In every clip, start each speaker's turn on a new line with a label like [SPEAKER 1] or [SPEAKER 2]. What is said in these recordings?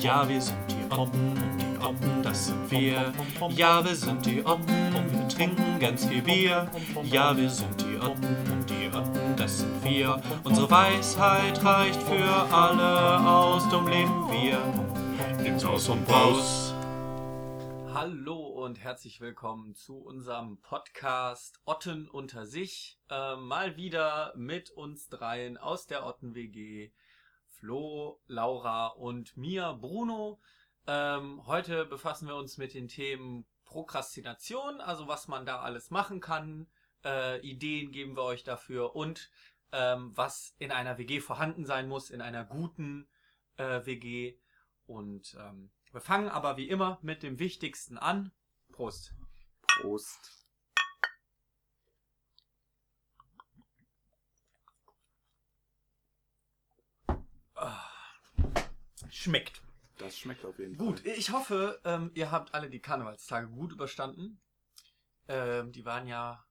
[SPEAKER 1] Ja, wir sind die Otten und die Otten, das sind wir. Ja, wir sind die Otten und wir trinken ganz viel Bier. Ja, wir sind die Otten und die Otten, das sind wir. Unsere Weisheit reicht für alle aus, dumm leben wir. Nimm's aus und raus.
[SPEAKER 2] Hallo und herzlich willkommen zu unserem Podcast Otten unter sich. Äh, mal wieder mit uns dreien aus der Otten WG. Flo, Laura und mir, Bruno. Ähm, heute befassen wir uns mit den Themen Prokrastination, also was man da alles machen kann. Äh, Ideen geben wir euch dafür und ähm, was in einer WG vorhanden sein muss, in einer guten äh, WG. Und ähm, wir fangen aber wie immer mit dem Wichtigsten an. Prost.
[SPEAKER 3] Prost.
[SPEAKER 2] Schmeckt.
[SPEAKER 3] Das schmeckt auf jeden
[SPEAKER 2] Gut,
[SPEAKER 3] Fall.
[SPEAKER 2] ich hoffe, ähm, ihr habt alle die Karnevalstage gut überstanden. Ähm, die waren ja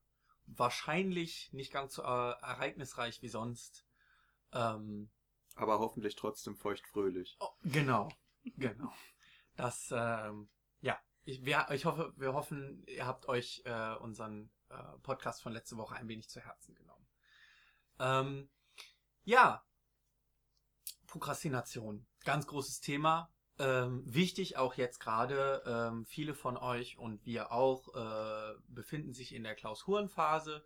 [SPEAKER 2] wahrscheinlich nicht ganz so äh, ereignisreich wie sonst. Ähm,
[SPEAKER 3] Aber hoffentlich trotzdem feuchtfröhlich.
[SPEAKER 2] oh, genau, genau. Das, ähm, ich, wir, ich hoffe, wir hoffen, ihr habt euch äh, unseren äh, Podcast von letzte Woche ein wenig zu Herzen genommen. Ähm, ja, Prokrastination, ganz großes Thema. Ähm, wichtig auch jetzt gerade, ähm, viele von euch und wir auch äh, befinden sich in der Klausurenphase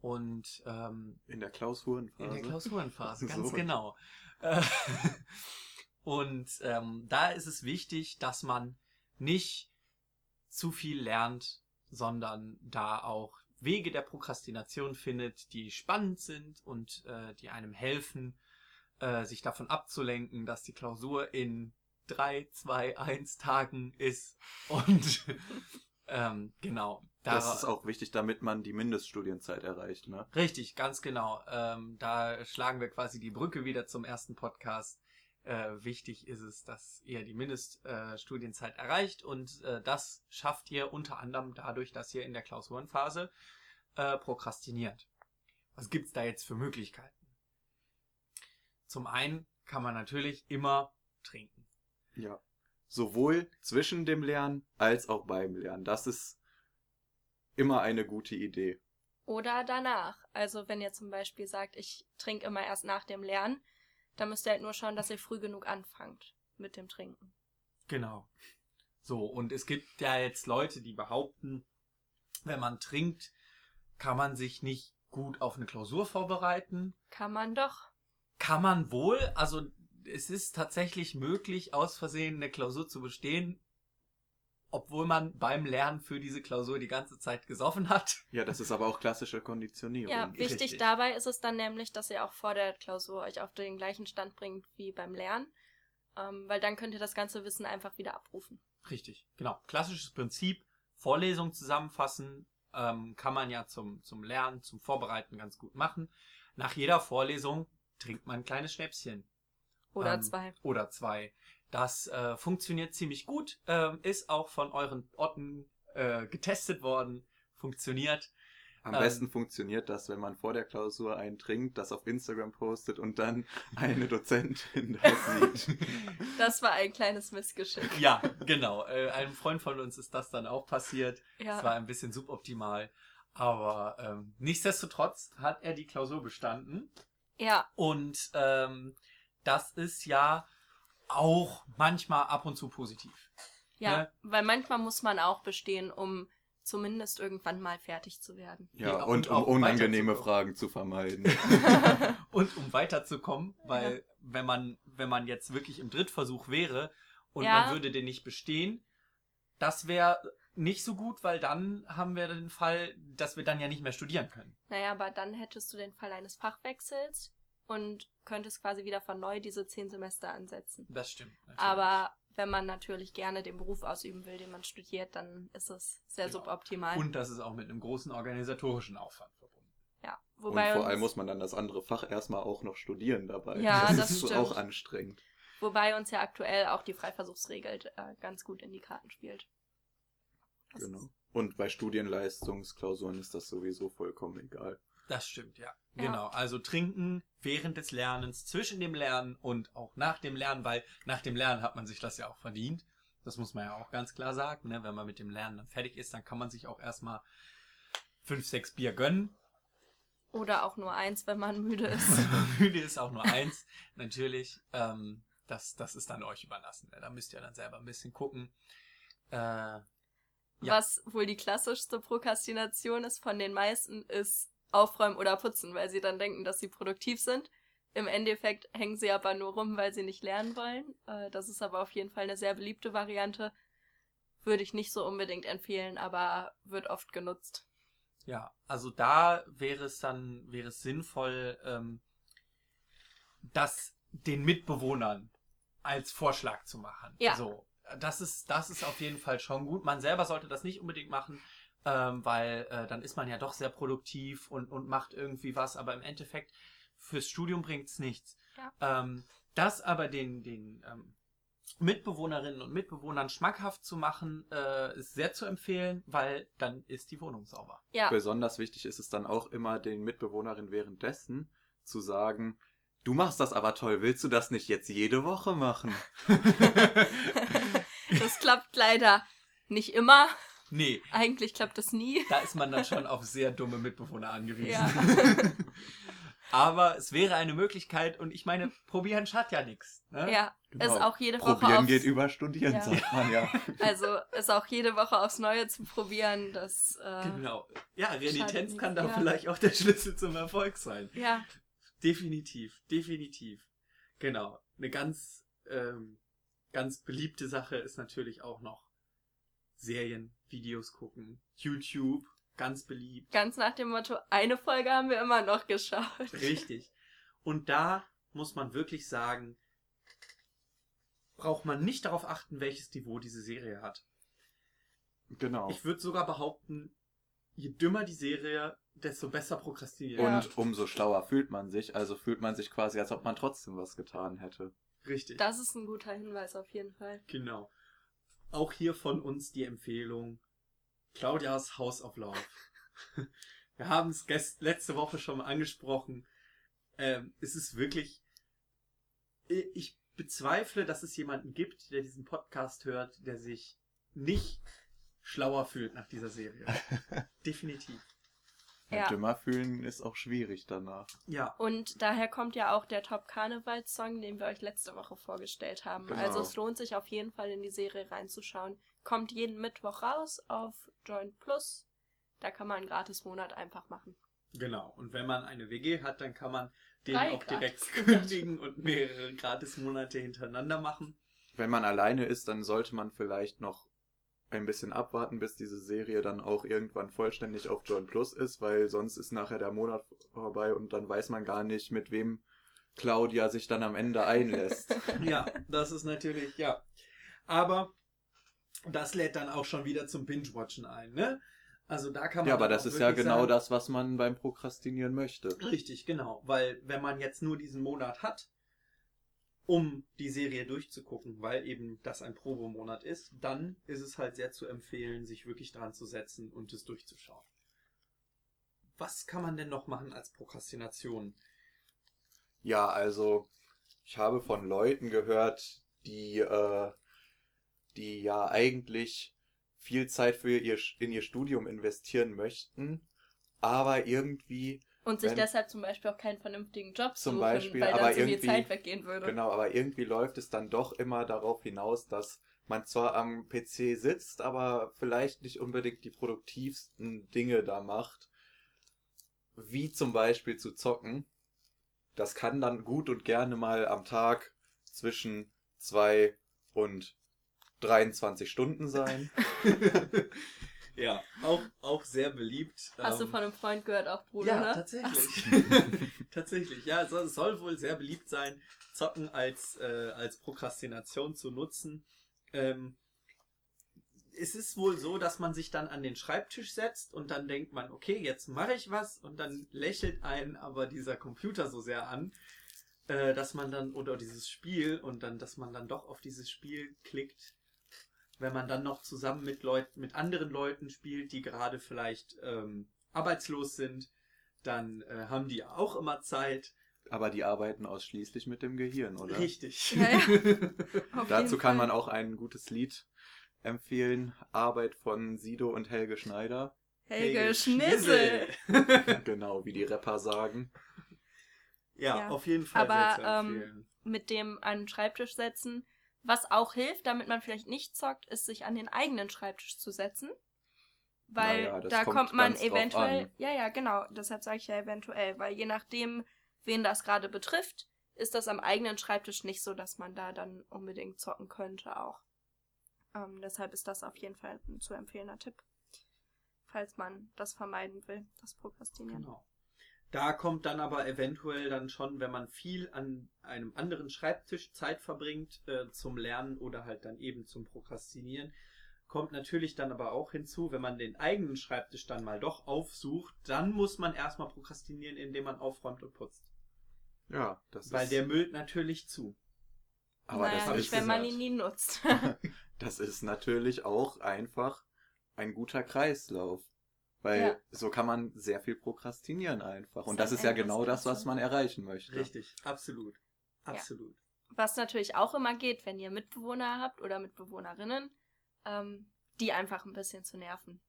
[SPEAKER 2] und ähm,
[SPEAKER 3] In der Klausurenphase.
[SPEAKER 2] in der Klausurenphase, ganz
[SPEAKER 3] So.
[SPEAKER 2] genau. Äh, und ähm, da ist es wichtig, dass man nicht zu viel lernt, sondern da auch Wege der Prokrastination findet, die spannend sind und äh, die einem helfen, äh, sich davon abzulenken, dass die Klausur in drei, zwei, eins Tagen ist. Und ähm, genau.
[SPEAKER 3] Das
[SPEAKER 2] dara-
[SPEAKER 3] ist auch wichtig, damit man die Mindeststudienzeit erreicht, ne?
[SPEAKER 2] Richtig, ganz genau. Ähm, da schlagen wir quasi die Brücke wieder zum ersten Podcast. Äh, wichtig ist es, dass ihr die Mindeststudienzeit äh, erreicht und äh, das schafft ihr unter anderem dadurch, dass ihr in der Klausurenphase äh, prokrastiniert. Was gibt's da jetzt für Möglichkeiten? Zum einen kann man natürlich immer trinken.
[SPEAKER 3] Ja. Sowohl zwischen dem Lernen als auch beim Lernen. Das ist immer eine gute Idee.
[SPEAKER 4] Oder danach. Also wenn ihr zum Beispiel sagt, ich trinke immer erst nach dem Lernen, dann müsst ihr halt nur schauen, dass ihr früh genug anfangt mit dem Trinken.
[SPEAKER 2] Genau. So, und es gibt ja jetzt Leute, die behaupten, wenn man trinkt, kann man sich nicht gut auf eine Klausur vorbereiten.
[SPEAKER 4] Kann man doch.
[SPEAKER 2] Kann man wohl, also es ist tatsächlich möglich, aus Versehen eine Klausur zu bestehen, obwohl man beim Lernen für diese Klausur die ganze Zeit gesoffen hat.
[SPEAKER 3] Ja, das ist aber auch klassische Konditionierung.
[SPEAKER 4] Ja, wichtig
[SPEAKER 2] richtig.
[SPEAKER 4] dabei ist es dann nämlich, dass ihr auch vor der Klausur euch auf den gleichen Stand bringt wie beim Lernen. Ähm, weil dann könnt ihr das ganze Wissen einfach wieder abrufen.
[SPEAKER 2] Richtig, genau. Klassisches Prinzip, Vorlesung zusammenfassen, ähm, kann man ja zum, zum Lernen, zum Vorbereiten ganz gut machen. Nach jeder Vorlesung trinkt man ein kleines Schnäpschen.
[SPEAKER 4] Oder
[SPEAKER 2] Ähm,
[SPEAKER 4] zwei.
[SPEAKER 2] Oder zwei. Das äh, funktioniert ziemlich gut, ähm, ist auch von euren Orten äh, getestet worden, funktioniert.
[SPEAKER 3] Am
[SPEAKER 2] ähm,
[SPEAKER 3] besten funktioniert das, wenn man vor der Klausur einen trinkt, das auf Instagram postet und dann eine Dozentin das sieht.
[SPEAKER 4] Das war ein kleines Missgeschick.
[SPEAKER 2] Ja, genau. Äh, einem Freund von uns ist das dann auch passiert. Es war
[SPEAKER 4] Ja,
[SPEAKER 2] ein bisschen suboptimal. Aber ähm, nichtsdestotrotz hat er die Klausur bestanden.
[SPEAKER 4] ja,
[SPEAKER 2] Und ähm, das ist ja auch manchmal ab und zu positiv.
[SPEAKER 4] ja.
[SPEAKER 2] Ne?
[SPEAKER 4] Weil manchmal muss man auch bestehen, um zumindest irgendwann mal fertig zu werden.
[SPEAKER 3] Ja,
[SPEAKER 2] Ja,
[SPEAKER 3] und,
[SPEAKER 2] und
[SPEAKER 3] um
[SPEAKER 2] auch
[SPEAKER 3] unangenehme. Fragen zu vermeiden.
[SPEAKER 2] Und um weiterzukommen, weil wenn man, wenn man jetzt wirklich im Drittversuch wäre und
[SPEAKER 4] Ja.
[SPEAKER 2] man würde den nicht bestehen, das wäre nicht so gut, weil dann haben wir den Fall, dass wir dann ja nicht mehr studieren können.
[SPEAKER 4] Naja, aber dann hättest du den Fall eines Fachwechsels und könntest quasi wieder von neu diese zehn Semester ansetzen.
[SPEAKER 2] Das stimmt. natürlich.
[SPEAKER 4] Aber wenn man natürlich gerne den Beruf ausüben will, den man studiert, dann ist es sehr
[SPEAKER 2] Genau.
[SPEAKER 4] suboptimal.
[SPEAKER 2] Und das ist auch mit einem großen organisatorischen Aufwand verbunden.
[SPEAKER 4] ja,
[SPEAKER 3] Und
[SPEAKER 4] wobei,
[SPEAKER 3] vor
[SPEAKER 4] uns,
[SPEAKER 3] allem muss man dann das andere Fach erstmal auch noch studieren dabei.
[SPEAKER 4] Ja, das
[SPEAKER 3] ist
[SPEAKER 4] stimmt.
[SPEAKER 3] auch anstrengend.
[SPEAKER 4] wobei uns ja aktuell auch die Freiversuchsregel äh, ganz gut in die Karten spielt. Das
[SPEAKER 3] Genau. Und bei Studienleistungsklausuren ist das sowieso vollkommen egal.
[SPEAKER 2] Das stimmt, ja.
[SPEAKER 4] Ja.
[SPEAKER 2] Genau. Also trinken während des Lernens, zwischen dem Lernen und auch nach dem Lernen, weil nach dem Lernen hat man sich das ja auch verdient. Das muss man ja auch ganz klar sagen. Ne? Wenn man mit dem Lernen dann fertig ist, dann kann man sich auch erstmal fünf, sechs Bier gönnen.
[SPEAKER 4] Oder auch nur eins, wenn man müde ist.
[SPEAKER 2] Müde ist auch nur eins, natürlich. Ähm, das, das ist dann euch überlassen. Ne? Da müsst ihr dann selber ein bisschen gucken. Äh, Ja.
[SPEAKER 4] Was wohl die klassischste Prokrastination ist von den meisten, ist aufräumen oder putzen, weil sie dann denken, dass sie produktiv sind. Im Endeffekt hängen sie aber nur rum, weil sie nicht lernen wollen. Äh, Das ist aber auf jeden Fall eine sehr beliebte Variante. Würde ich nicht so unbedingt empfehlen, aber wird oft genutzt.
[SPEAKER 2] Ja, also da wäre es dann, wäre es sinnvoll, ähm, das den Mitbewohnern als Vorschlag zu machen.
[SPEAKER 4] Ja.
[SPEAKER 2] So, das ist, das ist auf jeden Fall schon gut. Man selber sollte das nicht unbedingt machen, ähm, weil äh, dann ist man ja doch sehr produktiv und, und macht irgendwie was, aber im Endeffekt fürs Studium bringt es nichts.
[SPEAKER 4] Ja.
[SPEAKER 2] Ähm, das aber den, den ähm, Mitbewohnerinnen und Mitbewohnern schmackhaft zu machen, äh, ist sehr zu empfehlen, weil dann ist die Wohnung sauber.
[SPEAKER 4] Ja,
[SPEAKER 3] Besonders wichtig ist es dann auch immer den Mitbewohnerinnen währenddessen zu sagen, du machst das aber toll, willst du das nicht jetzt jede Woche machen?
[SPEAKER 4] das klappt leider nicht immer.
[SPEAKER 2] Nee,
[SPEAKER 4] Eigentlich klappt das nie.
[SPEAKER 2] da ist man dann schon auf sehr dumme Mitbewohner angewiesen.
[SPEAKER 4] Ja.
[SPEAKER 2] Aber es wäre eine Möglichkeit und ich meine, probieren schadet ja nichts. Ne?
[SPEAKER 4] Ja,
[SPEAKER 3] Genau.
[SPEAKER 4] ist auch jede Woche
[SPEAKER 3] Probieren
[SPEAKER 4] aufs,
[SPEAKER 3] geht über Studieren,
[SPEAKER 4] Ja.
[SPEAKER 3] sagt man ja.
[SPEAKER 4] Also ist auch jede Woche aufs Neue zu probieren. Das äh,
[SPEAKER 2] Genau. Ja, Renitenz kann da
[SPEAKER 4] ja.
[SPEAKER 2] vielleicht auch der Schlüssel zum Erfolg sein.
[SPEAKER 4] ja,
[SPEAKER 2] Definitiv, definitiv. Genau. Eine ganz, ähm, ganz beliebte Sache ist natürlich auch noch Serien, Videos gucken, YouTube, ganz beliebt.
[SPEAKER 4] ganz nach dem Motto, eine Folge haben wir immer noch geschaut.
[SPEAKER 2] Richtig. Und da muss man wirklich sagen, braucht man nicht darauf achten, welches Niveau diese Serie hat.
[SPEAKER 3] Genau.
[SPEAKER 2] Ich würde sogar behaupten, je dümmer die Serie, desto besser prokrastinieren.
[SPEAKER 4] Ja.
[SPEAKER 3] Und umso schlauer fühlt man sich, also fühlt man sich quasi, als ob man trotzdem was getan hätte.
[SPEAKER 2] Richtig.
[SPEAKER 4] Das ist ein guter Hinweis auf jeden Fall.
[SPEAKER 2] Genau. Auch hier von uns die Empfehlung. Claudias House of Love. Wir haben es letzte Woche schon mal angesprochen. Ähm, es ist wirklich. Ich bezweifle, dass es jemanden gibt, der diesen Podcast hört, der sich nicht schlauer fühlt nach dieser Serie. Definitiv.
[SPEAKER 3] Ja.
[SPEAKER 4] Ja.
[SPEAKER 3] Dümmer fühlen ist auch schwierig danach.
[SPEAKER 2] Ja,
[SPEAKER 4] Und daher kommt ja auch der Top Karneval-Song, den wir euch letzte Woche vorgestellt haben.
[SPEAKER 3] Genau.
[SPEAKER 4] Also es lohnt sich auf jeden Fall in die Serie reinzuschauen. Kommt jeden Mittwoch raus auf Joint Plus. Da kann man einen Gratis-Monat einfach machen.
[SPEAKER 2] genau. Und wenn man eine WG hat, dann kann man den
[SPEAKER 4] Drei
[SPEAKER 2] auch direkt
[SPEAKER 4] gratis.
[SPEAKER 2] kündigen und mehrere Gratis-Monate hintereinander machen.
[SPEAKER 3] Wenn man alleine ist, dann sollte man vielleicht noch ein bisschen abwarten, bis diese Serie dann auch irgendwann vollständig auf Join Plus ist, weil sonst ist nachher der Monat vorbei und dann weiß man gar nicht, mit wem Claudia sich dann am Ende einlässt.
[SPEAKER 2] Ja, das ist natürlich, ja. Aber das lädt dann auch schon wieder zum Binge-Watchen ein, ne? Also da kann man.
[SPEAKER 3] ja, aber das ist ja genau
[SPEAKER 2] sagen,
[SPEAKER 3] das, was man beim Prokrastinieren möchte.
[SPEAKER 2] Richtig, genau. Weil wenn man jetzt nur diesen Monat hat, um die Serie durchzugucken, weil eben das ein Probemonat ist, dann ist es halt sehr zu empfehlen, sich wirklich dran zu setzen und es durchzuschauen. Was kann man denn noch machen als Prokrastination?
[SPEAKER 3] Ja, also ich habe von Leuten gehört, die, äh, die ja eigentlich viel Zeit für ihr in ihr Studium investieren möchten, aber irgendwie
[SPEAKER 4] Und sich
[SPEAKER 3] Wenn-
[SPEAKER 4] deshalb zum Beispiel auch keinen vernünftigen Job
[SPEAKER 3] Zum
[SPEAKER 4] suchen,
[SPEAKER 3] Beispiel,
[SPEAKER 4] weil
[SPEAKER 3] aber
[SPEAKER 4] dann zu viel Zeit weggehen würde.
[SPEAKER 3] Genau, aber irgendwie läuft es dann doch immer darauf hinaus, dass man zwar am PC sitzt, aber vielleicht nicht unbedingt die produktivsten Dinge da macht, wie zum Beispiel zu zocken. Das kann dann gut und gerne mal am Tag zwischen zwei und 23 Stunden sein.
[SPEAKER 2] ja, auch, auch sehr beliebt.
[SPEAKER 4] Hast du
[SPEAKER 2] Ähm,
[SPEAKER 4] von einem Freund gehört, auch Bruder,
[SPEAKER 2] Ja,
[SPEAKER 4] ne?
[SPEAKER 2] tatsächlich. tatsächlich, ja, es soll, es soll wohl sehr beliebt sein, Zocken als, äh, als Prokrastination zu nutzen. Ähm, es ist wohl so, dass man sich dann an den Schreibtisch setzt und dann denkt man, okay, jetzt mache ich was und dann lächelt einen aber dieser Computer so sehr an, äh, dass man dann, oder dieses Spiel und dann, dass man dann doch auf dieses Spiel klickt, wenn man dann noch zusammen mit Leuten, mit anderen Leuten spielt, die gerade vielleicht ähm, arbeitslos sind, dann äh, haben die auch immer Zeit.
[SPEAKER 3] Aber die arbeiten ausschließlich mit dem Gehirn, oder?
[SPEAKER 2] Richtig.
[SPEAKER 4] Ja, ja.
[SPEAKER 3] Dazu kann
[SPEAKER 4] Fall.
[SPEAKER 3] man auch ein gutes Lied empfehlen. Arbeit von Sido und Helge Schneider.
[SPEAKER 4] Helge Schnissel.
[SPEAKER 3] genau, wie die Rapper sagen.
[SPEAKER 2] ja,
[SPEAKER 4] Ja.
[SPEAKER 2] auf jeden Fall
[SPEAKER 4] Aber,
[SPEAKER 2] empfehlen.
[SPEAKER 4] Mit dem an den Schreibtisch setzen. Was auch hilft, damit man vielleicht nicht zockt, ist, sich an den eigenen Schreibtisch zu setzen. Weil
[SPEAKER 3] das
[SPEAKER 4] da
[SPEAKER 3] kommt
[SPEAKER 4] kommt man eventuell. Ja, ja, genau. Deshalb sage ich ja eventuell. Weil je nachdem, wen das gerade betrifft, ist das am eigenen Schreibtisch nicht so, dass man da dann unbedingt zocken könnte auch. Ähm, deshalb ist das auf jeden Fall ein zu empfehlender Tipp. Falls man das vermeiden will, das Prokrastinieren.
[SPEAKER 2] Genau. Da kommt dann aber eventuell dann schon, wenn man viel an einem anderen Schreibtisch Zeit verbringt äh, zum Lernen oder halt dann eben zum Prokrastinieren, kommt natürlich dann aber auch hinzu, wenn man den eigenen Schreibtisch dann mal doch aufsucht, dann muss man erstmal prokrastinieren, indem man aufräumt und putzt.
[SPEAKER 3] Ja, das
[SPEAKER 2] Weil
[SPEAKER 3] ist.
[SPEAKER 2] der müllt natürlich zu.
[SPEAKER 3] aber
[SPEAKER 4] naja,
[SPEAKER 3] das,
[SPEAKER 2] hab
[SPEAKER 4] nicht,
[SPEAKER 2] ich
[SPEAKER 3] ist,
[SPEAKER 4] wenn man
[SPEAKER 2] gesagt.
[SPEAKER 4] ihn nie nutzt.
[SPEAKER 3] das ist natürlich auch einfach ein guter Kreislauf. Weil
[SPEAKER 4] Ja.
[SPEAKER 3] so kann man sehr viel prokrastinieren einfach. Und das
[SPEAKER 4] ein
[SPEAKER 3] ist ja genau das, was man erreichen möchte.
[SPEAKER 2] Richtig, absolut. Absolut.
[SPEAKER 4] Was natürlich auch immer geht, wenn ihr Mitbewohner habt oder Mitbewohnerinnen, ähm, die einfach ein bisschen zu nerven.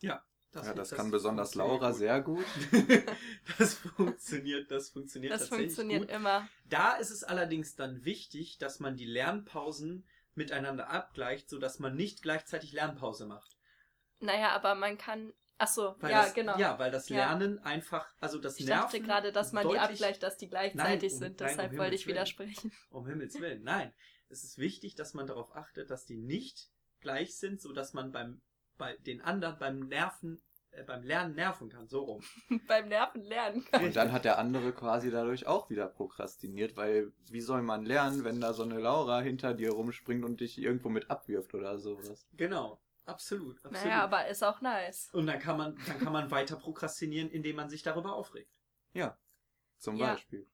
[SPEAKER 3] ja, das, kann besonders Laura
[SPEAKER 2] funktioniert
[SPEAKER 3] sehr gut.
[SPEAKER 2] gut. das funktioniert, das funktioniert
[SPEAKER 4] Das
[SPEAKER 2] tatsächlich
[SPEAKER 4] funktioniert
[SPEAKER 2] gut.
[SPEAKER 4] immer.
[SPEAKER 2] Da ist es allerdings dann wichtig, dass man die Lernpausen miteinander abgleicht, sodass man nicht gleichzeitig Lernpause macht.
[SPEAKER 4] Naja, aber man kann. Ach so,
[SPEAKER 2] Weil
[SPEAKER 4] ja,
[SPEAKER 2] das,
[SPEAKER 4] genau.
[SPEAKER 2] Ja, weil das
[SPEAKER 4] Ja.
[SPEAKER 2] Lernen einfach, also das
[SPEAKER 4] ich
[SPEAKER 2] Nerven
[SPEAKER 4] dachte gerade, dass man die
[SPEAKER 2] deutlich-
[SPEAKER 4] abgleicht, dass die gleichzeitig
[SPEAKER 2] Nein, um-
[SPEAKER 4] sind.
[SPEAKER 2] nein, um
[SPEAKER 4] Deshalb wollte ich
[SPEAKER 2] Willen.
[SPEAKER 4] widersprechen.
[SPEAKER 2] Um Himmels Willen. Nein, es ist wichtig, dass man darauf achtet, dass die nicht gleich sind, sodass man beim bei den anderen beim Nerven, äh, beim Lernen nerven kann. So rum.
[SPEAKER 4] Beim Nerven lernen kann.
[SPEAKER 3] Und dann hat der andere quasi dadurch auch wieder prokrastiniert, weil wie soll man lernen, wenn da so eine Laura hinter dir rumspringt und dich irgendwo mit abwirft oder sowas?
[SPEAKER 2] Genau. Absolut. absolut.
[SPEAKER 4] Naja, aber ist auch nice.
[SPEAKER 2] Und dann kann man, dann kann man weiter prokrastinieren, indem man sich darüber aufregt.
[SPEAKER 3] Ja, zum
[SPEAKER 4] Ja.
[SPEAKER 3] Beispiel.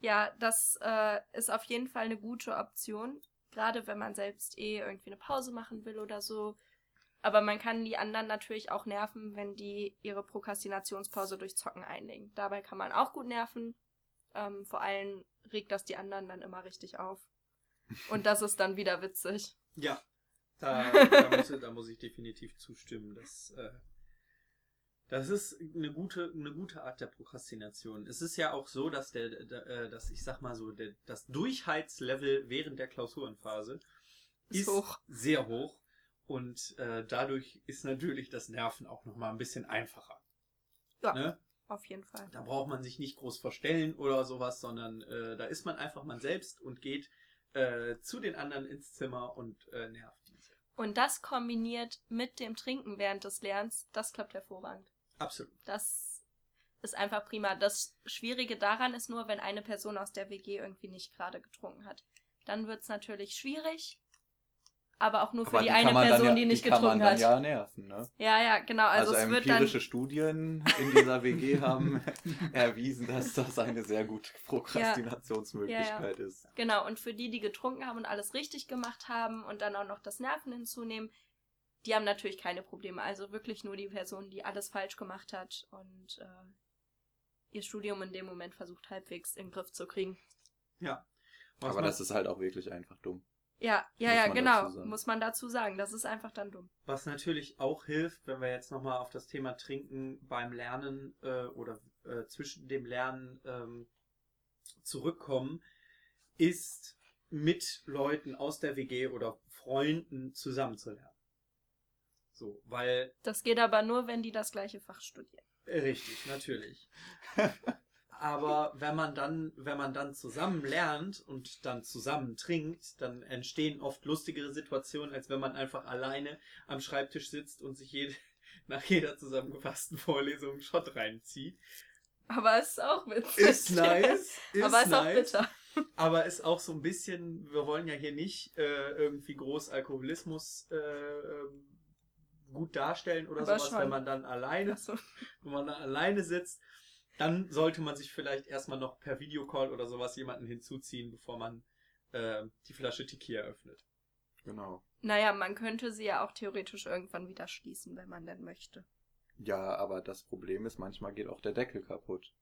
[SPEAKER 4] Ja, das äh, ist auf jeden Fall eine gute Option. Gerade wenn man selbst eh irgendwie eine Pause machen will oder so. Aber man kann die anderen natürlich auch nerven, wenn die ihre Prokrastinationspause durch Zocken einlegen. Dabei kann man auch gut nerven. Ähm, vor allem regt das die anderen dann immer richtig auf. Und das ist dann wieder witzig.
[SPEAKER 2] Ja. Da, da, muss, da muss ich definitiv zustimmen. Das, äh, das ist eine gute, eine gute Art der Prokrastination. Es ist ja auch so, dass der, der äh, dass ich sag mal so, der, das Durchheitslevel während der Klausurenphase
[SPEAKER 4] Ist hoch.
[SPEAKER 2] sehr hoch. Und äh, dadurch ist natürlich das Nerven auch nochmal ein bisschen einfacher.
[SPEAKER 4] Ja.
[SPEAKER 2] Ne?
[SPEAKER 4] Auf jeden Fall.
[SPEAKER 2] Da braucht man sich nicht groß verstellen oder sowas, sondern äh, da ist man einfach man selbst und geht äh, zu den anderen ins Zimmer und äh, nervt.
[SPEAKER 4] Und das kombiniert mit dem Trinken während des Lernens, das klappt hervorragend.
[SPEAKER 2] Absolut.
[SPEAKER 4] Das ist einfach prima. Das Schwierige daran ist nur, wenn eine Person aus der WG irgendwie nicht gerade getrunken hat. Dann wird es natürlich schwierig. Aber auch nur für
[SPEAKER 3] Aber
[SPEAKER 4] die,
[SPEAKER 3] kann
[SPEAKER 4] eine
[SPEAKER 3] man dann
[SPEAKER 4] Person,
[SPEAKER 3] ja,
[SPEAKER 4] die nicht
[SPEAKER 3] kann man
[SPEAKER 4] getrunken
[SPEAKER 3] dann
[SPEAKER 4] hat.
[SPEAKER 3] ja nerven, ne?
[SPEAKER 4] Ja, ja, genau. Also,
[SPEAKER 3] Also,
[SPEAKER 4] es wird dann.
[SPEAKER 3] empirische Studien in dieser WG haben erwiesen, dass das eine sehr gute Prokrastinationsmöglichkeit ist.
[SPEAKER 4] Genau, und für die, die getrunken haben und alles richtig gemacht haben und dann auch noch das Nerven hinzunehmen, die haben natürlich keine Probleme. Also wirklich nur die Person, die alles falsch gemacht hat und äh, ihr Studium in dem Moment versucht halbwegs in den Griff zu kriegen.
[SPEAKER 2] Ja. Was
[SPEAKER 3] Aber
[SPEAKER 2] man,
[SPEAKER 3] das ist halt auch wirklich einfach dumm.
[SPEAKER 4] Ja, ja, ja, genau. Muss man dazu sagen. Das ist einfach dann dumm.
[SPEAKER 2] was natürlich auch hilft, wenn wir jetzt nochmal auf das Thema Trinken beim Lernen äh, oder äh, zwischen dem Lernen ähm, zurückkommen, ist mit Leuten aus der WG oder Freunden zusammenzulernen. So, weil
[SPEAKER 4] Das geht aber nur, wenn die das gleiche Fach studieren.
[SPEAKER 2] Richtig, natürlich. Aber wenn man dann, wenn man dann zusammen lernt und dann zusammen trinkt, dann entstehen oft lustigere Situationen, als wenn man einfach alleine am Schreibtisch sitzt und sich jede, nach jeder zusammengefassten Vorlesung einen Shot reinzieht.
[SPEAKER 4] Aber es ist auch witzig.
[SPEAKER 2] Ist nice. Ist
[SPEAKER 4] aber ist
[SPEAKER 2] nice,
[SPEAKER 4] auch bitter.
[SPEAKER 2] Aber ist auch so ein bisschen, wir wollen ja hier nicht äh, irgendwie groß Alkoholismus äh, ähm, gut darstellen oder
[SPEAKER 4] Aber
[SPEAKER 2] sowas,
[SPEAKER 4] schon.
[SPEAKER 2] wenn man dann alleine
[SPEAKER 4] Achso.
[SPEAKER 2] wenn man da alleine sitzt, dann sollte man sich vielleicht erstmal noch per Videocall oder sowas jemanden hinzuziehen, bevor man äh, die Flasche Tequila öffnet.
[SPEAKER 3] Genau.
[SPEAKER 4] Naja, man könnte sie ja auch theoretisch irgendwann wieder schließen, wenn man denn möchte.
[SPEAKER 3] Ja, aber das Problem ist, manchmal geht auch der Deckel kaputt.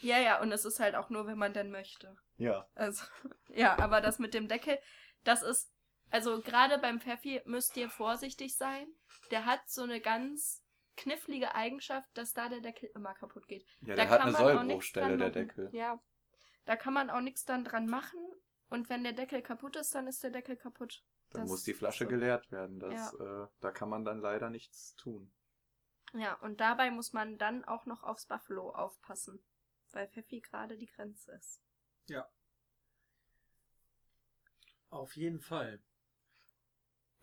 [SPEAKER 4] Ja, ja, und es ist halt auch nur, wenn man denn möchte.
[SPEAKER 3] Ja.
[SPEAKER 4] Also, ja, aber das mit dem Deckel, das ist, also gerade beim Pfeffi müsst ihr vorsichtig sein. Der hat so eine ganz knifflige Eigenschaft, dass da der Deckel immer kaputt geht.
[SPEAKER 3] Ja,
[SPEAKER 4] Da
[SPEAKER 3] der hat
[SPEAKER 4] kann
[SPEAKER 3] eine
[SPEAKER 4] man auch nichts
[SPEAKER 3] Sollbruchstelle, der. Deckel.
[SPEAKER 4] Ja. Da kann man auch nichts dann dran machen. Und wenn der Deckel kaputt ist, dann ist der Deckel kaputt.
[SPEAKER 3] Dann
[SPEAKER 4] Das
[SPEAKER 3] muss die Flasche
[SPEAKER 4] so.
[SPEAKER 3] geleert werden. Das, äh, da kann man dann leider nichts tun.
[SPEAKER 4] Ja, und dabei muss man dann auch noch aufs Buffalo aufpassen. Weil Pfeffi gerade die Grenze ist.
[SPEAKER 2] Auf jeden Fall.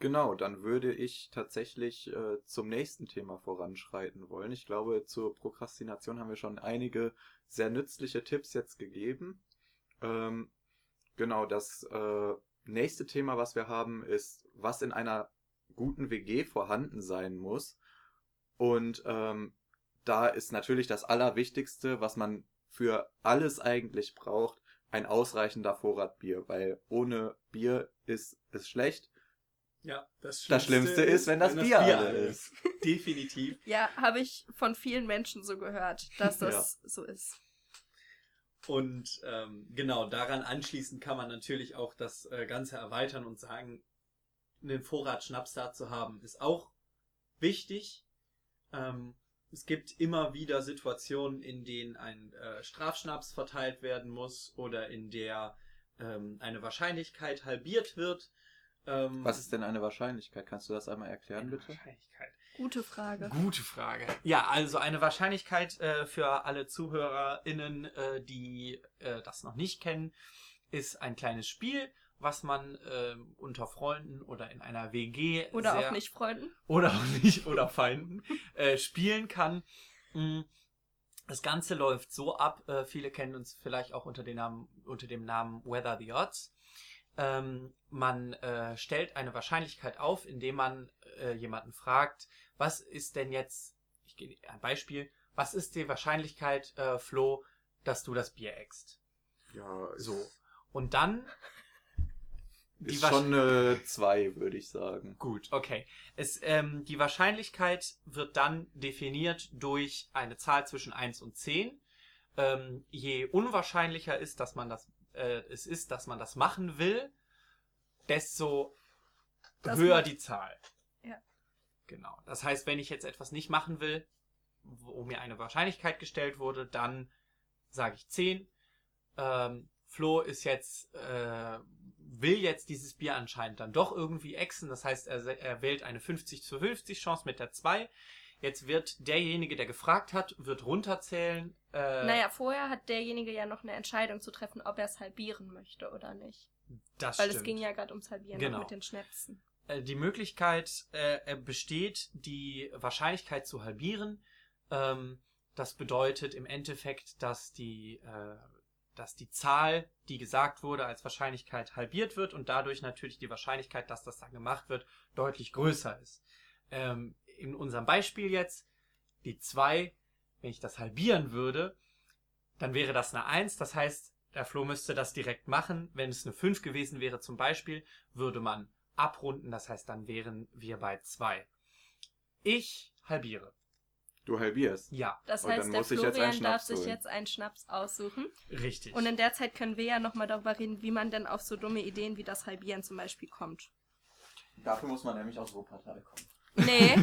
[SPEAKER 3] Genau, dann würde ich tatsächlich äh, zum nächsten Thema voranschreiten wollen. Ich glaube, zur Prokrastination haben wir schon einige sehr nützliche Tipps jetzt gegeben. Ähm, genau, das äh, nächste Thema, was wir haben, ist, was in einer guten WG vorhanden sein muss. Und ähm, da ist natürlich das Allerwichtigste, was man für alles eigentlich braucht, ein ausreichender Vorrat Bier, weil ohne Bier ist es schlecht.
[SPEAKER 2] Ja, das
[SPEAKER 3] Das Schlimmste ist, wenn das Bier alle ist.
[SPEAKER 2] Definitiv.
[SPEAKER 4] Ja, habe ich von vielen Menschen so gehört, dass das so ist.
[SPEAKER 2] Und ähm, genau, daran anschließend kann man natürlich auch das äh, Ganze erweitern und sagen, einen Vorrat Schnaps da zu haben, ist auch wichtig. Ähm, es gibt immer wieder Situationen, in denen ein äh, Strafschnaps verteilt werden muss oder in der ähm, eine Wahrscheinlichkeit halbiert wird. Ähm,
[SPEAKER 3] Was ist denn eine Wahrscheinlichkeit? Kannst du das einmal erklären,
[SPEAKER 2] eine
[SPEAKER 3] bitte?
[SPEAKER 2] Wahrscheinlichkeit?
[SPEAKER 4] Gute Frage.
[SPEAKER 2] Gute Frage. Ja, also eine Wahrscheinlichkeit äh, für alle ZuhörerInnen, äh, die äh, das noch nicht kennen, ist ein kleines Spiel, was man äh, unter Freunden oder in einer WG
[SPEAKER 4] Oder
[SPEAKER 2] sehr,
[SPEAKER 4] auch nicht Freunden.
[SPEAKER 2] oder auch nicht oder Feinden äh, spielen kann. Mm, Das Ganze läuft so ab, äh, viele kennen uns vielleicht auch unter, den Namen, unter dem Namen Weather the Odds. Ähm, man äh, stellt eine Wahrscheinlichkeit auf, indem man äh, jemanden fragt, was ist denn jetzt, ich gebe ein Beispiel, was ist die Wahrscheinlichkeit, äh, Flo, dass du das Bier eckst?
[SPEAKER 3] Ja,
[SPEAKER 2] So. Und dann die
[SPEAKER 3] ist schon eine 2, würde ich sagen.
[SPEAKER 2] Gut, okay. Es, ähm, die Wahrscheinlichkeit wird dann definiert durch eine Zahl zwischen 1 und 10. Ähm, je unwahrscheinlicher ist, dass man das, äh, es ist, dass man das machen will, desto
[SPEAKER 4] Das
[SPEAKER 2] höher
[SPEAKER 4] macht-
[SPEAKER 2] die Zahl.
[SPEAKER 4] Ja.
[SPEAKER 2] Genau. Das heißt, wenn ich jetzt etwas nicht machen will, wo mir eine Wahrscheinlichkeit gestellt wurde, dann sage ich 10. Ähm, Flo ist jetzt, äh, will jetzt dieses Bier anscheinend dann doch irgendwie exen. Das heißt, er, er wählt eine 50 zu 50 Chance mit der 2. Jetzt wird derjenige, der gefragt hat, wird runterzählen. Äh,
[SPEAKER 4] Naja, vorher hat derjenige ja noch eine Entscheidung zu treffen, ob er es halbieren möchte oder nicht.
[SPEAKER 2] das
[SPEAKER 4] Weil
[SPEAKER 2] stimmt.
[SPEAKER 4] es ging ja gerade ums Halbieren
[SPEAKER 2] Genau.
[SPEAKER 4] mit den Schnäpsen.
[SPEAKER 2] Äh, die Möglichkeit äh, besteht, die Wahrscheinlichkeit zu halbieren. Ähm, das bedeutet im Endeffekt, dass die, äh, dass die Zahl, die gesagt wurde, als Wahrscheinlichkeit halbiert wird und dadurch natürlich die Wahrscheinlichkeit, dass das dann gemacht wird, deutlich größer ist. Ähm, in unserem Beispiel jetzt, die 2, wenn ich das halbieren würde, dann wäre das eine 1. Das heißt, der Flo müsste das direkt machen. Wenn es eine 5 gewesen wäre zum Beispiel, würde man abrunden. Das heißt, dann wären wir bei 2. Ich halbiere.
[SPEAKER 3] Du halbierst.
[SPEAKER 2] Ja,
[SPEAKER 4] Das heißt, der
[SPEAKER 3] muss ich jetzt einen
[SPEAKER 4] Florian darf
[SPEAKER 3] Schnaps
[SPEAKER 4] sich
[SPEAKER 3] holen.
[SPEAKER 4] jetzt einen Schnaps aussuchen.
[SPEAKER 2] richtig.
[SPEAKER 4] Und in der Zeit können wir ja nochmal darüber reden, wie man denn auf so dumme Ideen wie das Halbieren zum Beispiel kommt.
[SPEAKER 3] Dafür muss man nämlich aus Wuppertal kommen.
[SPEAKER 4] Nee,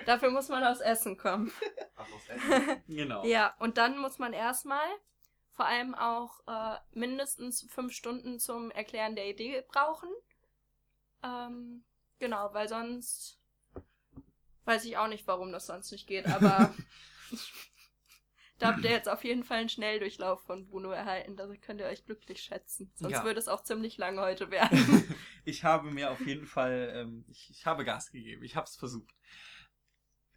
[SPEAKER 4] dafür muss man aus Essen kommen.
[SPEAKER 3] Ach, aus Essen.
[SPEAKER 2] genau.
[SPEAKER 4] Ja, und dann muss man erstmal vor allem auch äh, mindestens fünf Stunden zum Erklären der Idee brauchen. Ähm, genau, weil sonst weiß ich auch nicht, warum das sonst nicht geht, aber da habt ihr jetzt auf jeden Fall einen Schnelldurchlauf von Bruno erhalten. Da könnt ihr euch glücklich schätzen. Sonst
[SPEAKER 2] Ja.
[SPEAKER 4] würde es auch ziemlich lang heute werden.
[SPEAKER 2] ich habe mir auf jeden Fall, ähm, ich, ich habe Gas gegeben. Ich habe es versucht.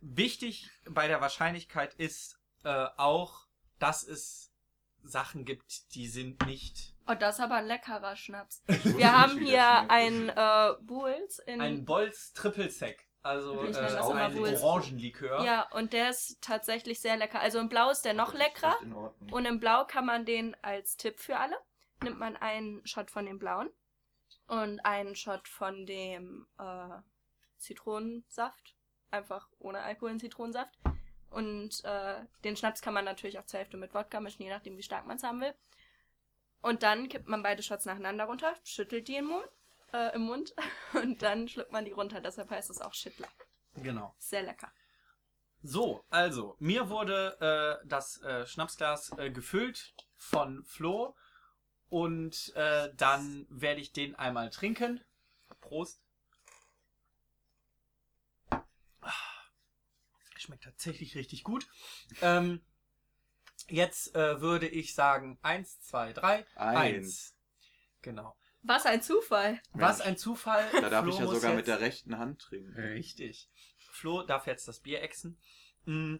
[SPEAKER 2] Wichtig bei der Wahrscheinlichkeit ist äh, auch, dass es Sachen gibt, die sind nicht
[SPEAKER 4] oh, das ist aber ein leckerer Schnaps. Wir haben hier ein äh, Bulls in
[SPEAKER 2] ein Bolz Triple Sec, also
[SPEAKER 4] Ich
[SPEAKER 2] äh,
[SPEAKER 3] immer
[SPEAKER 2] ein. Orangenlikör.
[SPEAKER 4] Ja, und der ist tatsächlich sehr lecker. Also im Blau ist der noch leckerer. Und im Blau kann man den als Tipp für alle. Nimmt man einen Shot von dem Blauen und einen Shot von dem äh, Zitronensaft. Einfach ohne Alkohol in Zitronensaft. Und äh, den Schnaps kann man natürlich auch zur Hälfte mit Wodka mischen, je nachdem, wie stark man es haben will. Und dann kippt man beide Shots nacheinander runter, schüttelt die im Mund, äh, im Mund und dann schluckt man die runter. Deshalb heißt es auch Schittler.
[SPEAKER 2] Genau.
[SPEAKER 4] Sehr lecker.
[SPEAKER 2] So, also, mir wurde äh, das äh, Schnapsglas äh, gefüllt von Flo und äh, dann werde ich den einmal trinken. Prost. Ah, Schmeckt tatsächlich richtig gut. Ähm, jetzt äh, würde ich sagen, eins, zwei, drei,
[SPEAKER 3] Eins.
[SPEAKER 2] eins. Genau.
[SPEAKER 4] Was ein Zufall.
[SPEAKER 2] Was ein Zufall.
[SPEAKER 3] Da darf
[SPEAKER 2] Flo
[SPEAKER 3] ich ja sogar mit der rechten Hand trinken.
[SPEAKER 2] Richtig. Flo darf jetzt das Bier exen. Mm,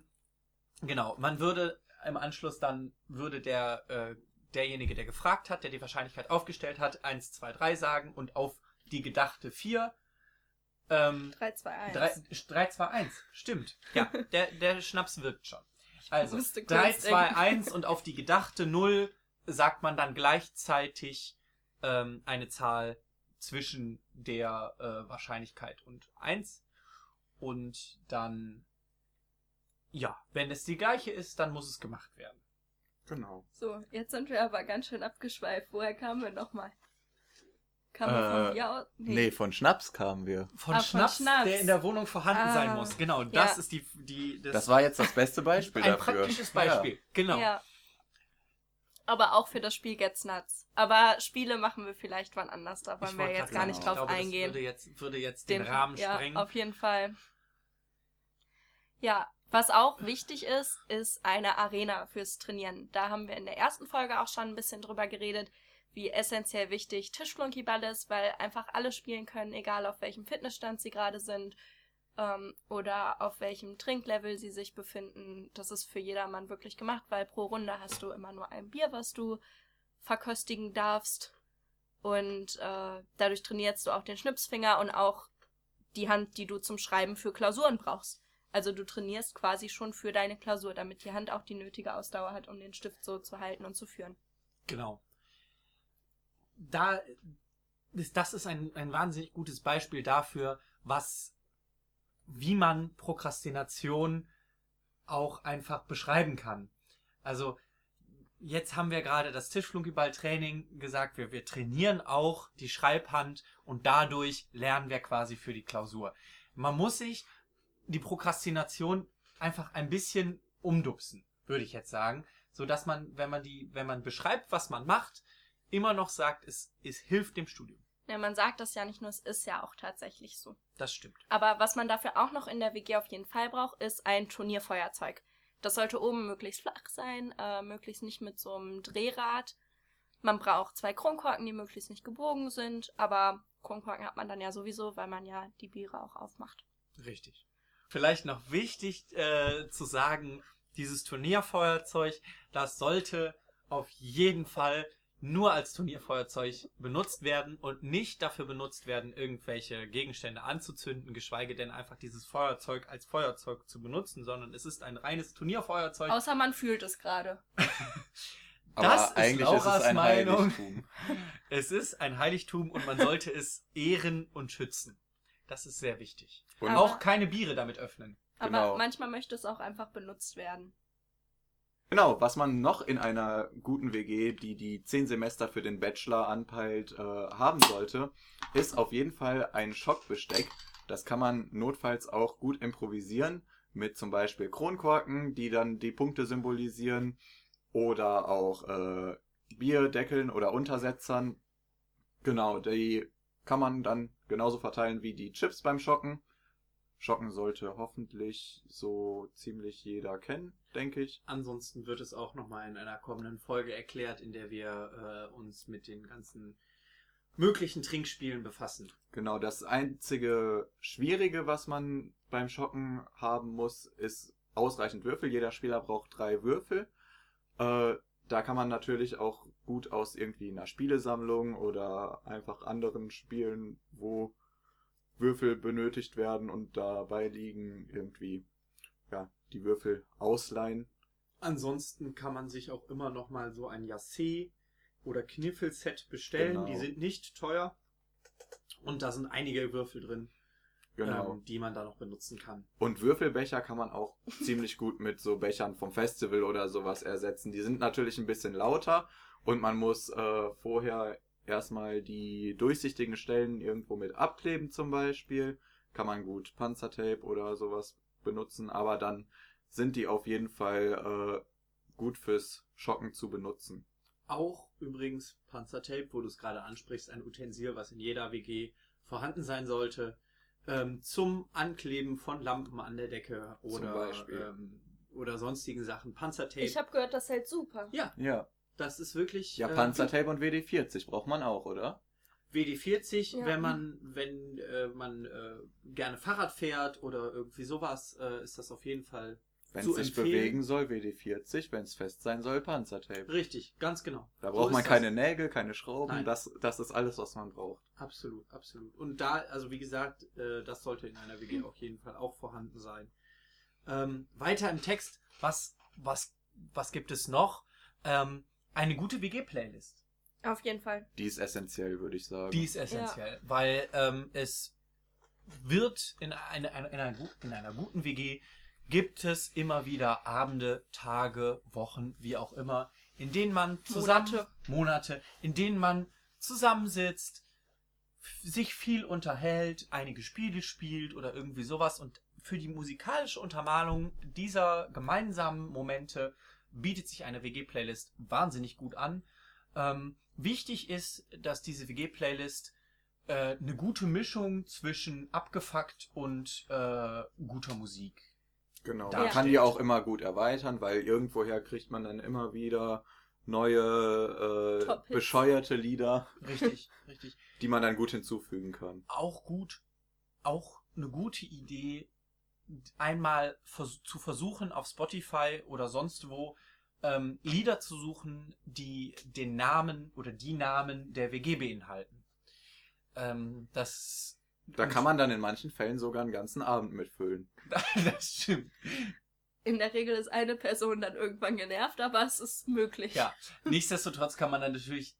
[SPEAKER 2] Genau, man würde im Anschluss dann, würde der, äh, derjenige, der gefragt hat, der die Wahrscheinlichkeit aufgestellt hat, 1, 2, 3 sagen und auf die gedachte 4, ähm,
[SPEAKER 4] 3, 2, 1.
[SPEAKER 2] 3, 3, 2, 1, stimmt. Ja, der, der Schnaps wirkt schon. Also,
[SPEAKER 4] musste kurz
[SPEAKER 2] 3, 2,
[SPEAKER 4] denken.
[SPEAKER 2] 1 und auf die gedachte 0 sagt man dann gleichzeitig ähm, eine Zahl zwischen der äh, Wahrscheinlichkeit und 1. Und dann, ja, wenn es die gleiche ist, dann muss es gemacht werden.
[SPEAKER 3] Genau.
[SPEAKER 4] So, jetzt sind wir aber ganz schön abgeschweift. Woher kamen wir nochmal? Kamen wir
[SPEAKER 3] Äh,
[SPEAKER 4] von mir aus?
[SPEAKER 3] Nee. von Schnaps kamen wir.
[SPEAKER 2] Von,
[SPEAKER 4] Ah, von
[SPEAKER 2] Schnaps,
[SPEAKER 4] Schnaps.
[SPEAKER 2] der in der Wohnung vorhanden
[SPEAKER 4] Ah,
[SPEAKER 2] sein muss. Genau, das
[SPEAKER 4] ja.
[SPEAKER 2] ist die, die
[SPEAKER 3] Das war jetzt das beste Beispiel
[SPEAKER 2] ein
[SPEAKER 3] dafür.
[SPEAKER 2] praktisches Beispiel. Genau.
[SPEAKER 4] Ja. Aber auch für das Spiel Gets Nuts. Aber Spiele machen wir vielleicht wann anders. Da wollen wir jetzt gar nicht drauf
[SPEAKER 2] glaube,
[SPEAKER 4] eingehen.
[SPEAKER 2] Das würde jetzt, würde jetzt den, Rahmen
[SPEAKER 4] ja,
[SPEAKER 2] sprengen.
[SPEAKER 4] auf jeden Fall. Ja, was auch wichtig ist, ist eine Arena fürs Trainieren. Da haben wir in der ersten Folge auch schon ein bisschen drüber geredet, wie essentiell wichtig Tischflunkyball ist, weil einfach alle spielen können, egal auf welchem Fitnessstand sie gerade sind ähm, oder auf welchem Trinklevel sie sich befinden. Das ist für jedermann wirklich gemacht, weil pro Runde hast du immer nur ein Bier, was du verköstigen darfst. Und äh, dadurch trainierst du auch den Schnipsfinger und auch die Hand, die du zum Schreiben für Klausuren brauchst. Also du trainierst quasi schon für deine Klausur, damit die Hand auch die nötige Ausdauer hat, um den Stift so zu halten und zu führen.
[SPEAKER 2] Genau. Da das ist ein, ein wahnsinnig gutes Beispiel dafür, was, wie man Prokrastination auch einfach beschreiben kann. Also, jetzt haben wir gerade das Tischflunkyball-Training gesagt, wir, wir trainieren auch die Schreibhand und dadurch lernen wir quasi für die Klausur. Man muss sich die Prokrastination einfach ein bisschen umdupsen, würde ich jetzt sagen, so dass man, wenn man die, wenn man beschreibt, was man macht, immer noch sagt, es, es hilft dem Studium.
[SPEAKER 4] Ja, man sagt das ja nicht nur, es ist ja auch tatsächlich so.
[SPEAKER 2] Das stimmt.
[SPEAKER 4] Aber was man dafür auch noch in der WG auf jeden Fall braucht, ist ein Turnierfeuerzeug. Das sollte oben möglichst flach sein, äh, möglichst nicht mit so einem Drehrad. Man braucht zwei Kronkorken, die möglichst nicht gebogen sind, aber Kronkorken hat man dann ja sowieso, weil man ja die Biere auch aufmacht.
[SPEAKER 2] Richtig. Vielleicht noch wichtig äh, zu sagen, dieses Turnierfeuerzeug, das sollte auf jeden Fall nur als Turnierfeuerzeug benutzt werden und nicht dafür benutzt werden, irgendwelche Gegenstände anzuzünden, geschweige denn einfach dieses Feuerzeug als Feuerzeug zu benutzen, sondern es ist ein reines Turnierfeuerzeug.
[SPEAKER 4] Außer man fühlt es gerade.
[SPEAKER 3] Aber
[SPEAKER 2] Das ist
[SPEAKER 3] eigentlich ist,
[SPEAKER 2] Lauras
[SPEAKER 3] es ein
[SPEAKER 2] Meinung.
[SPEAKER 3] Heiligtum.
[SPEAKER 2] Es ist ein Heiligtum und man sollte es ehren und schützen. Das ist sehr wichtig.
[SPEAKER 3] Und
[SPEAKER 4] Aber-
[SPEAKER 2] auch keine Biere damit öffnen.
[SPEAKER 4] Aber
[SPEAKER 3] Genau.
[SPEAKER 4] manchmal möchte es auch einfach benutzt werden.
[SPEAKER 3] Genau, was man noch in einer guten WG, die die zehn Semester für den Bachelor anpeilt, äh, haben sollte, ist auf jeden Fall ein Schockbesteck. Das kann man notfalls auch gut improvisieren mit zum Beispiel Kronkorken, die dann die Punkte symbolisieren oder auch äh, Bierdeckeln oder Untersetzern. Genau, die kann man dann genauso verteilen wie die Chips beim Schocken. Schocken sollte hoffentlich so ziemlich jeder kennen, denke ich.
[SPEAKER 2] Ansonsten wird es auch nochmal in einer kommenden Folge erklärt, in der wir äh, uns mit den ganzen möglichen Trinkspielen befassen.
[SPEAKER 3] Genau, das einzige Schwierige, was man beim Schocken haben muss, ist ausreichend Würfel. Jeder Spieler braucht drei Würfel. Äh, da kann man natürlich auch gut aus irgendwie einer Spielesammlung oder einfach anderen Spielen, wo Würfel benötigt werden und dabei liegen, irgendwie ja, die Würfel ausleihen.
[SPEAKER 2] Ansonsten kann man sich auch immer nochmal so ein Yassé oder Kniffelset bestellen.
[SPEAKER 3] Genau.
[SPEAKER 2] Die sind nicht teuer. Und da sind einige Würfel drin.
[SPEAKER 3] Genau.
[SPEAKER 2] ähm, die man da noch benutzen kann.
[SPEAKER 3] Und Würfelbecher kann man auch ziemlich gut mit so Bechern vom Festival oder sowas ersetzen. Die sind natürlich ein bisschen lauter und man muss äh, vorher erstmal die durchsichtigen Stellen irgendwo mit abkleben zum Beispiel. Kann man gut Panzertape oder sowas benutzen, aber dann sind die auf jeden Fall äh, gut fürs Schocken zu benutzen.
[SPEAKER 2] Auch übrigens Panzertape, wo du es gerade ansprichst, ein Utensil, was in jeder WG vorhanden sein sollte, ähm, zum Ankleben von Lampen an der Decke oder,
[SPEAKER 3] Beispiel.
[SPEAKER 2] ähm, oder sonstigen Sachen. Panzertape.
[SPEAKER 4] Ich habe gehört, das hält super.
[SPEAKER 2] ja,
[SPEAKER 3] Ja.
[SPEAKER 2] Das ist wirklich.
[SPEAKER 3] Ja,
[SPEAKER 2] äh,
[SPEAKER 3] Panzertape und WD-40 braucht man auch, oder?
[SPEAKER 2] WD-40,
[SPEAKER 4] Ja.
[SPEAKER 2] wenn man, wenn äh, man äh, gerne Fahrrad fährt oder irgendwie sowas, äh, ist das auf jeden Fall
[SPEAKER 3] Wenn
[SPEAKER 2] Zu
[SPEAKER 3] es sich
[SPEAKER 2] empfehlen.
[SPEAKER 3] bewegen soll, WD-40, wenn es fest sein soll, Panzertape.
[SPEAKER 2] richtig, ganz genau.
[SPEAKER 3] Da
[SPEAKER 2] So
[SPEAKER 3] braucht man
[SPEAKER 2] ist
[SPEAKER 3] keine Nägel, keine Schrauben,
[SPEAKER 2] Nein.
[SPEAKER 3] das, das ist alles, was man braucht.
[SPEAKER 2] Das. Absolut, absolut. Und da, also wie gesagt, äh, das sollte in einer WG auf jeden Fall auch vorhanden sein. Ähm, weiter im Text, was, was, was gibt es noch? Ähm, eine gute WG-Playlist.
[SPEAKER 4] Auf jeden Fall.
[SPEAKER 3] Die ist essentiell, würde ich sagen.
[SPEAKER 2] Die ist essentiell, weil ähm, es wird in, eine, eine, in, einer, in einer guten WG gibt es immer wieder Abende, Tage, Wochen, wie auch immer, in denen man zusammen
[SPEAKER 4] Monate.
[SPEAKER 2] Monate, in denen man zusammensitzt, sich viel unterhält, einige Spiele spielt oder irgendwie sowas und für die musikalische Untermalung dieser gemeinsamen Momente bietet sich eine WG-Playlist wahnsinnig gut an. Ähm, wichtig ist, dass diese WG-Playlist äh, eine gute Mischung zwischen abgefuckt und äh, guter Musik.
[SPEAKER 3] Genau.
[SPEAKER 2] Da
[SPEAKER 3] Man kann die auch immer gut erweitern, weil irgendwoher kriegt man dann immer wieder neue, äh, bescheuerte Lieder,
[SPEAKER 2] Richtig, richtig.
[SPEAKER 3] die man dann gut hinzufügen kann.
[SPEAKER 2] Auch gut, auch eine gute Idee, einmal vers zu versuchen, auf Spotify oder sonst wo ähm, Lieder zu suchen, die den Namen oder die Namen der WG beinhalten. Ähm, das,
[SPEAKER 3] Da kann man dann in manchen Fällen sogar einen ganzen Abend mitfüllen.
[SPEAKER 2] das stimmt.
[SPEAKER 4] In der Regel ist eine Person dann irgendwann genervt, aber es ist möglich.
[SPEAKER 2] Ja, nichtsdestotrotz kann man dann natürlich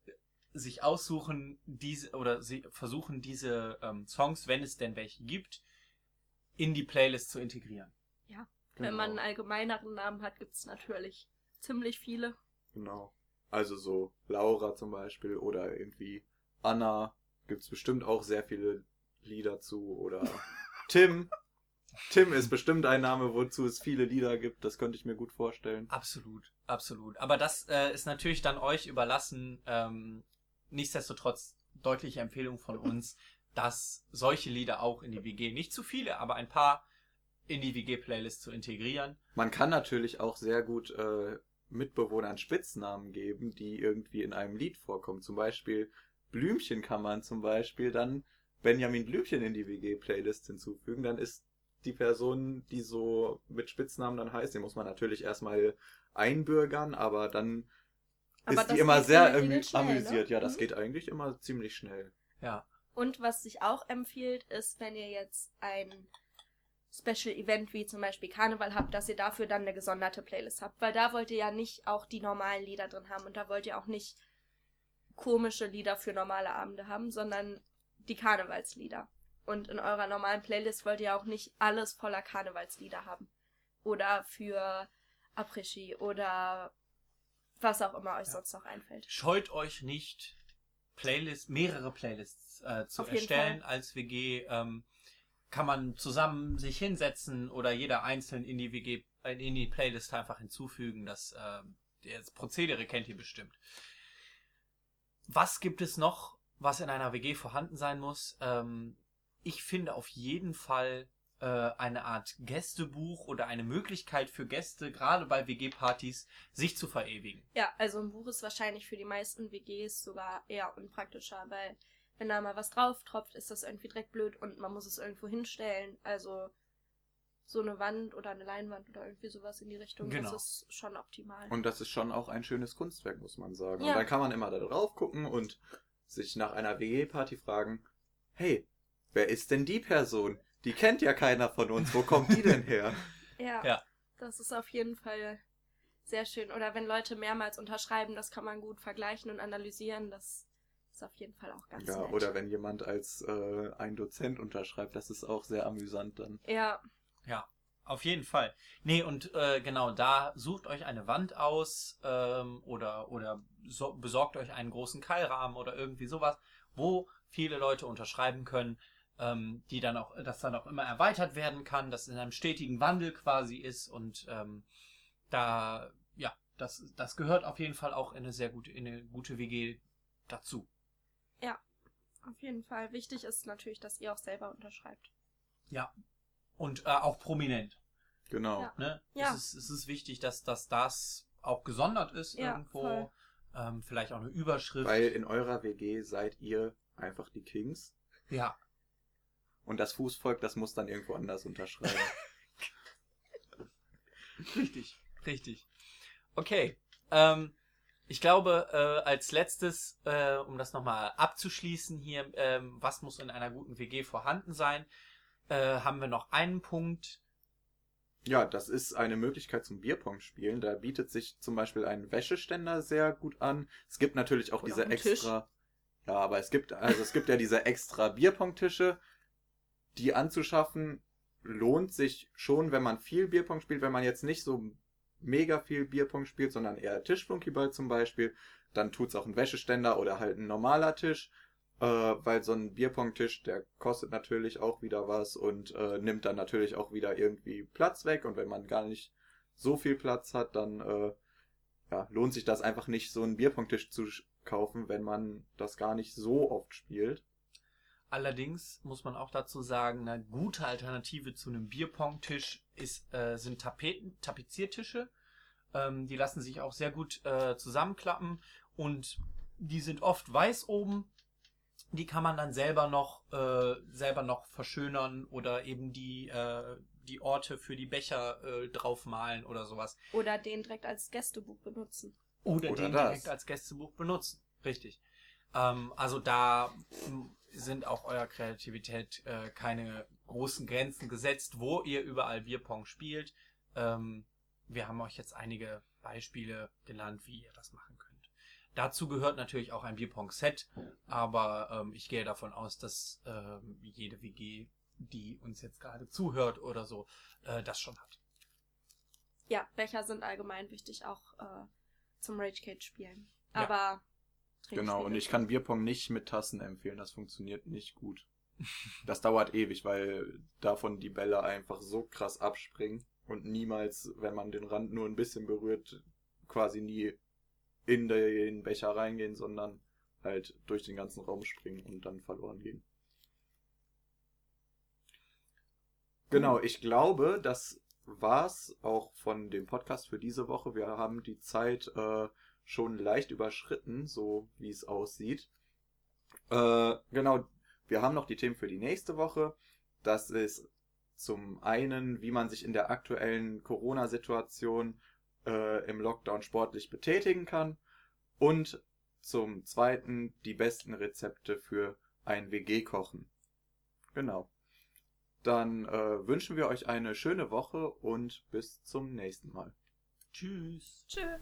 [SPEAKER 2] sich aussuchen, diese oder sie versuchen, diese ähm, Songs, wenn es denn welche gibt, in die Playlist zu integrieren.
[SPEAKER 4] Wenn man einen
[SPEAKER 3] Genau.
[SPEAKER 4] allgemeineren Namen hat, gibt es natürlich ziemlich viele.
[SPEAKER 3] Genau. Also so Laura zum Beispiel oder irgendwie Anna gibt's bestimmt auch sehr viele Lieder zu oder Tim. Tim ist bestimmt ein Name, wozu es viele Lieder gibt. Das könnte ich mir gut vorstellen.
[SPEAKER 2] Absolut, absolut. Aber das äh, ist natürlich dann euch überlassen. Ähm, nichtsdestotrotz deutliche Empfehlung von uns, dass solche Lieder auch in die WG, nicht zu viele, aber ein paar in die WG-Playlist zu integrieren.
[SPEAKER 3] Man kann natürlich auch sehr gut äh, Mitbewohnern Spitznamen geben, die irgendwie in einem Lied vorkommen. Zum Beispiel Blümchen kann man zum Beispiel dann Benjamin Blümchen in die WG-Playlist hinzufügen. Dann ist die Person, die so mit Spitznamen dann heißt, den muss man natürlich erstmal einbürgern, aber dann
[SPEAKER 4] Aber
[SPEAKER 3] ist die immer sehr
[SPEAKER 4] ne?
[SPEAKER 3] amüsiert. Ja, das
[SPEAKER 4] Mhm.
[SPEAKER 3] geht eigentlich immer ziemlich schnell.
[SPEAKER 2] Ja,
[SPEAKER 4] Und was sich auch empfiehlt, ist, wenn ihr jetzt ein Special Event wie zum Beispiel Karneval habt, dass ihr dafür dann eine gesonderte Playlist habt. Weil da wollt ihr ja nicht auch die normalen Lieder drin haben und da wollt ihr auch nicht komische Lieder für normale Abende haben, sondern die Karnevalslieder. Und in eurer normalen Playlist wollt ihr auch nicht alles voller Karnevalslieder haben. Oder für Après-Ski oder was auch immer euch
[SPEAKER 2] Ja.
[SPEAKER 4] sonst noch einfällt.
[SPEAKER 2] scheut euch nicht, Playlist, mehrere Playlists äh, zu
[SPEAKER 4] Auf
[SPEAKER 2] erstellen als WG. Ähm, kann man zusammen sich hinsetzen oder jeder einzeln in die WG, äh, in die Playlist einfach hinzufügen. Das, äh, das Prozedere kennt ihr bestimmt. Was gibt es noch, was in einer WG vorhanden sein muss? Ähm, ich finde auf jeden Fall äh, eine Art Gästebuch oder eine Möglichkeit für Gäste, gerade bei WG-Partys, sich zu verewigen.
[SPEAKER 4] Ja, also ein Buch ist wahrscheinlich für die meisten WGs sogar eher unpraktischer, weil wenn da mal was drauf tropft, ist das irgendwie direkt blöd und man muss es irgendwo hinstellen. Also so eine Wand oder eine Leinwand oder irgendwie sowas in die Richtung,
[SPEAKER 2] Genau.
[SPEAKER 4] das ist schon optimal.
[SPEAKER 3] Und das ist schon auch ein schönes Kunstwerk, muss man sagen.
[SPEAKER 4] Ja.
[SPEAKER 3] Und dann kann man immer da drauf gucken und sich nach einer WG-Party fragen, hey, wer ist denn die Person? Die kennt ja keiner von uns. Wo kommt die denn her?
[SPEAKER 4] ja,
[SPEAKER 2] Ja.
[SPEAKER 4] das ist auf jeden Fall sehr schön. Oder wenn Leute mehrmals unterschreiben, das kann man gut vergleichen und analysieren. Das ist auf jeden Fall auch ganz
[SPEAKER 3] Ja,
[SPEAKER 4] nett.
[SPEAKER 3] oder wenn jemand als äh, ein Dozent unterschreibt, das ist auch sehr amüsant dann.
[SPEAKER 4] Ja,
[SPEAKER 2] Ja, auf jeden Fall. Nee, und äh, genau da sucht euch eine Wand aus ähm, oder, oder so, besorgt euch einen großen Keilrahmen oder irgendwie sowas, wo viele Leute unterschreiben können, ähm, die dann auch, das dann auch immer erweitert werden kann, das in einem stetigen Wandel quasi ist und ähm, da, ja, das, das gehört auf jeden Fall auch in eine sehr gute, in eine gute WG dazu.
[SPEAKER 4] auf jeden Fall. Wichtig ist natürlich, dass ihr auch selber unterschreibt.
[SPEAKER 2] Ja. Und äh, auch prominent.
[SPEAKER 3] Genau.
[SPEAKER 4] Ja.
[SPEAKER 2] Ne?
[SPEAKER 4] Ja.
[SPEAKER 2] Es, ist, es ist wichtig, dass, dass das auch gesondert ist
[SPEAKER 4] Ja,
[SPEAKER 2] irgendwo.
[SPEAKER 4] voll.
[SPEAKER 2] Ähm, vielleicht auch eine Überschrift.
[SPEAKER 3] Weil in eurer WG seid ihr einfach die Kings
[SPEAKER 2] ja,
[SPEAKER 3] und das Fußvolk, das muss dann irgendwo anders unterschreiben.
[SPEAKER 2] richtig, richtig. Okay. Ähm, ich glaube, äh, als letztes, äh, um das nochmal abzuschließen hier, ähm, was muss in einer guten WG vorhanden sein, äh, haben wir noch einen Punkt.
[SPEAKER 3] ja, das ist eine Möglichkeit zum Bierpong spielen. Da bietet sich zum Beispiel ein Wäscheständer sehr gut an. Es gibt natürlich auch
[SPEAKER 4] Oder
[SPEAKER 3] diese
[SPEAKER 4] ein Tisch.
[SPEAKER 3] extra. Ja, aber es gibt, also es gibt ja diese extra Bierpong-Tische, die anzuschaffen lohnt sich schon, wenn man viel Bierpong spielt, wenn man jetzt nicht so mega viel Bierpong spielt, sondern eher Tischflunkyball zum Beispiel, dann tut's auch ein Wäscheständer oder halt ein normaler Tisch, äh, weil so ein Bierpong-Tisch, der kostet natürlich auch wieder was und äh, nimmt dann natürlich auch wieder irgendwie Platz weg. Und wenn man gar nicht so viel Platz hat, dann äh, ja, lohnt sich das einfach nicht, so einen Bierpong-Tisch zu kaufen, wenn man das gar nicht so oft spielt.
[SPEAKER 2] Allerdings muss man auch dazu sagen, eine gute Alternative zu einem Bierpong-Tisch ist, äh, sind Tapeten, Tapeziertische. Ähm, die lassen sich auch sehr gut äh, zusammenklappen und die sind oft weiß oben. Die kann man dann selber noch äh, selber noch verschönern oder eben die äh, die Orte für die Becher äh, draufmalen oder sowas.
[SPEAKER 4] Oder den direkt als Gästebuch benutzen.
[SPEAKER 2] Oder,
[SPEAKER 3] Oder
[SPEAKER 2] den
[SPEAKER 3] das.
[SPEAKER 2] direkt als Gästebuch benutzen. Richtig. Ähm, also da sind auch eurer Kreativität äh, keine großen Grenzen gesetzt, wo ihr überall Bierpong spielt. Ähm, wir haben euch jetzt einige Beispiele genannt, wie ihr das machen könnt. Dazu gehört natürlich auch ein Bierpong-Set, aber ähm, ich gehe davon aus, dass ähm, jede WG, die uns jetzt gerade zuhört oder so, äh, das schon hat.
[SPEAKER 4] Ja, Becher sind allgemein wichtig, auch äh, zum Rage Cage spielen.
[SPEAKER 2] Ja.
[SPEAKER 3] Genau, und ich kann Bierpong nicht mit Tassen empfehlen, das funktioniert nicht gut. Das dauert ewig, weil davon die Bälle einfach so krass abspringen und niemals, wenn man den Rand nur ein bisschen berührt, quasi nie in den Becher reingehen, sondern halt durch den ganzen Raum springen und dann verloren gehen. Genau, ich glaube, das war's auch von dem Podcast für diese Woche. Wir haben die Zeit äh, schon leicht überschritten, so wie es aussieht. Äh, genau, wir haben noch die Themen für die nächste Woche. Das ist zum einen, wie man sich in der aktuellen Corona-Situation äh, im Lockdown sportlich betätigen kann. Und zum zweiten die besten Rezepte für ein WG-Kochen. Genau. Dann äh, wünschen wir euch eine schöne Woche und bis zum nächsten Mal.
[SPEAKER 2] Tschüss.
[SPEAKER 4] Tschö.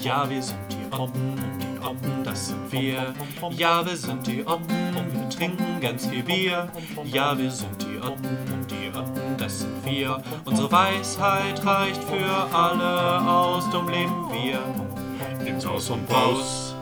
[SPEAKER 1] Ja, wir sind die Otten und die Otten, das sind wir. Ja, wir sind die Otten und wir trinken ganz viel Bier. Ja, wir sind die Otten und die Otten, das sind wir. Unsere Weisheit reicht für alle aus, drum leben wir. Nimm's aus und raus.